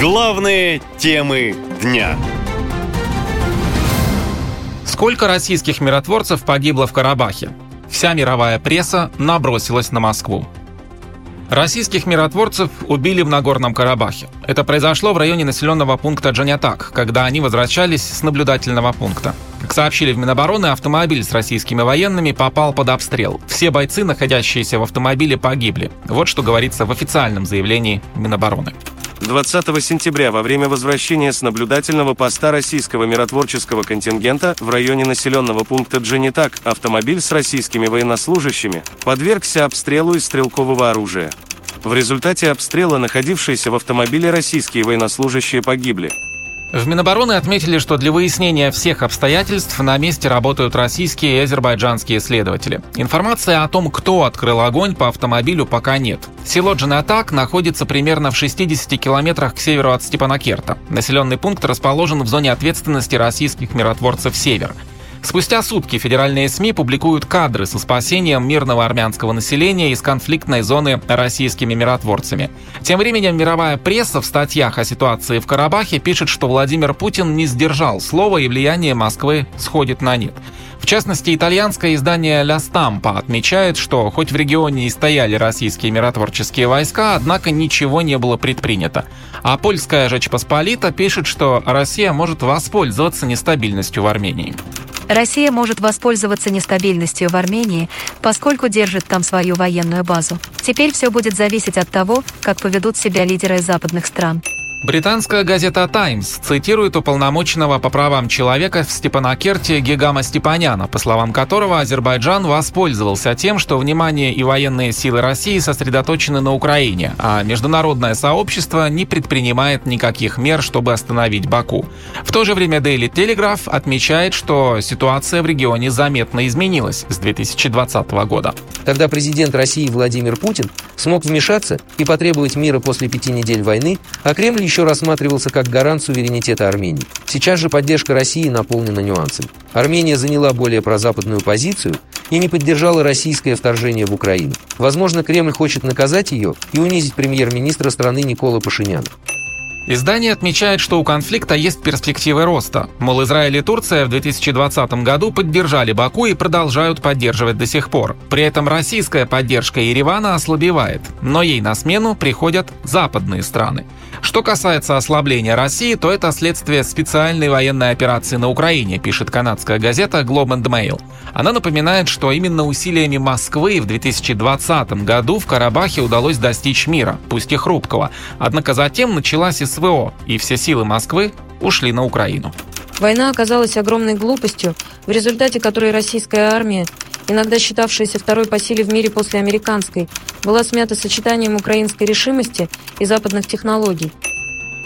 Главные темы дня. Сколько российских миротворцев погибло в Карабахе? Вся мировая пресса набросилась на Москву. Российских миротворцев убили в Нагорном Карабахе. Это произошло в районе населенного пункта Джанятак, когда они возвращались с наблюдательного пункта. Как сообщили в Минобороны, автомобиль с российскими военными попал под обстрел. Все бойцы, находящиеся в автомобиле, погибли. Вот что говорится в официальном заявлении Минобороны. 20 сентября во время возвращения с наблюдательного поста российского миротворческого контингента в районе населенного пункта Дженитак автомобиль с российскими военнослужащими подвергся обстрелу из стрелкового оружия. В результате обстрела находившиеся в автомобиле российские военнослужащие погибли. В Минобороны отметили, что для выяснения всех обстоятельств на месте работают российские и азербайджанские следователи. Информации о том, кто открыл огонь по автомобилю, пока нет. Село Джанатак находится примерно в 60 километрах к северу от Степанакерта. Населенный пункт расположен в зоне ответственности российских миротворцев «Север». Спустя сутки федеральные СМИ публикуют кадры со спасением мирного армянского населения из конфликтной зоны российскими миротворцами. Тем временем мировая пресса в статьях о ситуации в Карабахе пишет, что Владимир Путин не сдержал слова и влияние Москвы сходит на нет. В частности, итальянское издание «Ля Стампа» отмечает, что хоть в регионе и стояли российские миротворческие войска, однако ничего не было предпринято. А польская «Жечь Посполита» пишет, что Россия может воспользоваться нестабильностью в Армении. Россия может воспользоваться нестабильностью в Армении, поскольку держит там свою военную базу. Теперь все будет зависеть от того, как поведут себя лидеры западных стран. Британская газета «Таймс» цитирует уполномоченного по правам человека в Степанакерте Гигама Степаняна, по словам которого Азербайджан воспользовался тем, что внимание и военные силы России сосредоточены на Украине, а международное сообщество не предпринимает никаких мер, чтобы остановить Баку. В то же время Daily Telegraph отмечает, что ситуация в регионе заметно изменилась с 2020 года. Когда президент России Владимир Путин смог вмешаться и потребовать мира после пяти недель войны, а Кремль еще рассматривался как гарант суверенитета Армении. Сейчас же поддержка России наполнена нюансами. Армения заняла более прозападную позицию и не поддержала российское вторжение в Украину. Возможно, Кремль хочет наказать ее и унизить премьер-министра страны Никола Пашиняна. Издание отмечает, что у конфликта есть перспективы роста. Мол, Израиль и Турция в 2020 году поддержали Баку и продолжают поддерживать до сих пор. При этом российская поддержка Еревана ослабевает, но ей на смену приходят западные страны. Что касается ослабления России, то это следствие специальной военной операции на Украине, пишет канадская газета Globe and Mail. Она напоминает, что именно усилиями Москвы в 2020 году в Карабахе удалось достичь мира, пусть и хрупкого. Однако затем началась СВО, и все силы Москвы ушли на Украину. Война оказалась огромной глупостью, в результате которой российская армия, иногда считавшаяся второй по силе в мире после американской, была смята сочетанием украинской решимости и западных технологий.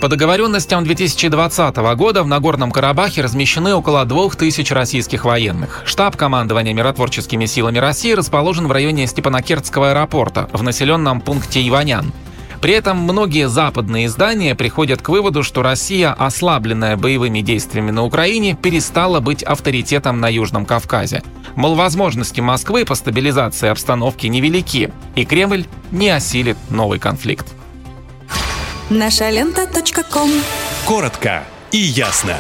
По договоренностям 2020 года в Нагорном Карабахе размещены около 2000 российских военных. Штаб командования миротворческими силами России расположен в районе Степанакертского аэропорта, в населенном пункте Иванян. При этом многие западные издания приходят к выводу, что Россия, ослабленная боевыми действиями на Украине, перестала быть авторитетом на Южном Кавказе. Мол, возможности Москвы по стабилизации обстановки невелики, и Кремль не осилит новый конфликт. Наша лента. Коротко и ясно.